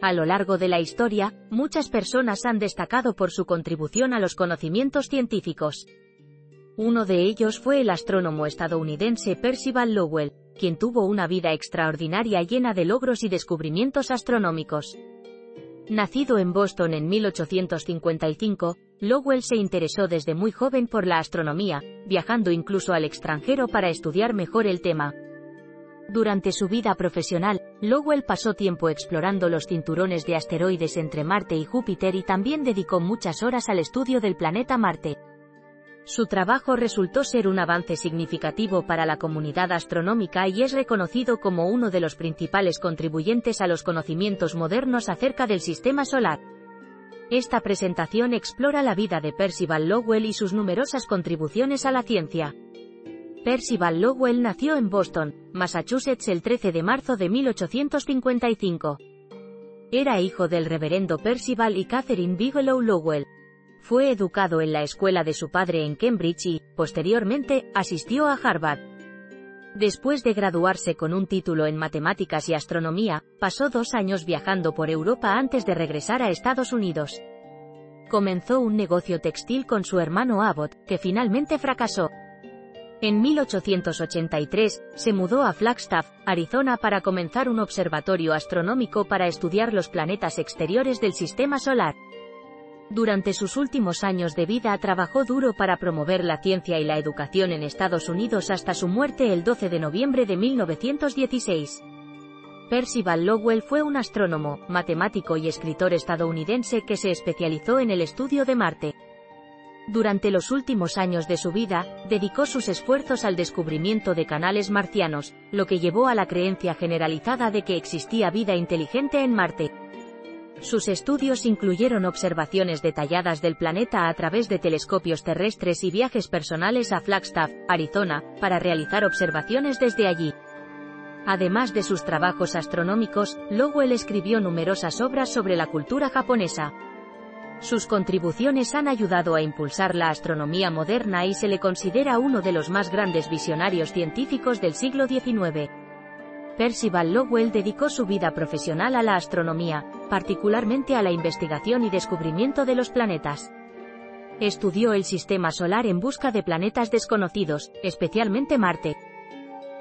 A lo largo de la historia, muchas personas han destacado por su contribución a los conocimientos científicos. Uno de ellos fue el astrónomo estadounidense Percival Lowell, quien tuvo una vida extraordinaria llena de logros y descubrimientos astronómicos. Nacido en Boston en 1855, Lowell se interesó desde muy joven por la astronomía, viajando incluso al extranjero para estudiar mejor el tema. Durante su vida profesional, Lowell pasó tiempo explorando los cinturones de asteroides entre Marte y Júpiter y también dedicó muchas horas al estudio del planeta Marte. Su trabajo resultó ser un avance significativo para la comunidad astronómica y es reconocido como uno de los principales contribuyentes a los conocimientos modernos acerca del sistema solar. Esta presentación explora la vida de Percival Lowell y sus numerosas contribuciones a la ciencia. Percival Lowell nació en Boston, Massachusetts el 13 de marzo de 1855. Era hijo del reverendo Percival y Catherine Bigelow Lowell. Fue educado en la escuela de su padre en Cambridge y, posteriormente, asistió a Harvard. Después de graduarse con un título en matemáticas y astronomía, pasó dos años viajando por Europa antes de regresar a Estados Unidos. Comenzó un negocio textil con su hermano Abbott, que finalmente fracasó. En 1883, se mudó a Flagstaff, Arizona para comenzar un observatorio astronómico para estudiar los planetas exteriores del Sistema Solar. Durante sus últimos años de vida trabajó duro para promover la ciencia y la educación en Estados Unidos hasta su muerte el 12 de noviembre de 1916. Percival Lowell fue un astrónomo, matemático y escritor estadounidense que se especializó en el estudio de Marte. Durante los últimos años de su vida, dedicó sus esfuerzos al descubrimiento de canales marcianos, lo que llevó a la creencia generalizada de que existía vida inteligente en Marte. Sus estudios incluyeron observaciones detalladas del planeta a través de telescopios terrestres y viajes personales a Flagstaff, Arizona, para realizar observaciones desde allí. Además de sus trabajos astronómicos, Lowell escribió numerosas obras sobre la cultura japonesa. Sus contribuciones han ayudado a impulsar la astronomía moderna y se le considera uno de los más grandes visionarios científicos del siglo XIX. Percival Lowell dedicó su vida profesional a la astronomía, particularmente a la investigación y descubrimiento de los planetas. Estudió el sistema solar en busca de planetas desconocidos, especialmente Marte.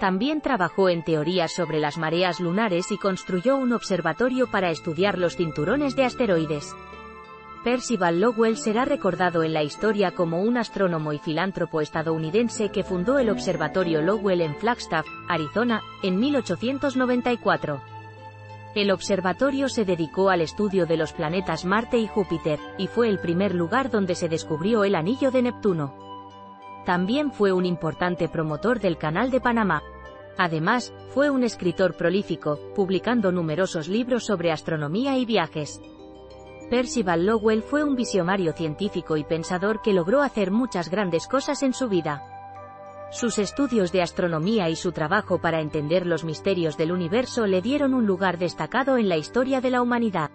También trabajó en teorías sobre las mareas lunares y construyó un observatorio para estudiar los cinturones de asteroides. Percival Lowell será recordado en la historia como un astrónomo y filántropo estadounidense que fundó el Observatorio Lowell en Flagstaff, Arizona, en 1894. El observatorio se dedicó al estudio de los planetas Marte y Júpiter, y fue el primer lugar donde se descubrió el anillo de Neptuno. También fue un importante promotor del Canal de Panamá. Además, fue un escritor prolífico, publicando numerosos libros sobre astronomía y viajes. Percival Lowell fue un visionario científico y pensador que logró hacer muchas grandes cosas en su vida. Sus estudios de astronomía y su trabajo para entender los misterios del universo le dieron un lugar destacado en la historia de la humanidad.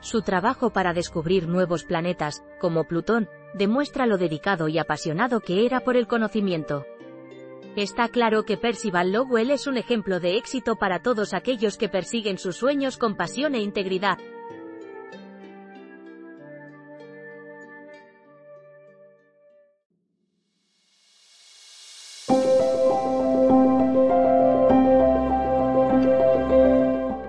Su trabajo para descubrir nuevos planetas, como Plutón, demuestra lo dedicado y apasionado que era por el conocimiento. Está claro que Percival Lowell es un ejemplo de éxito para todos aquellos que persiguen sus sueños con pasión e integridad.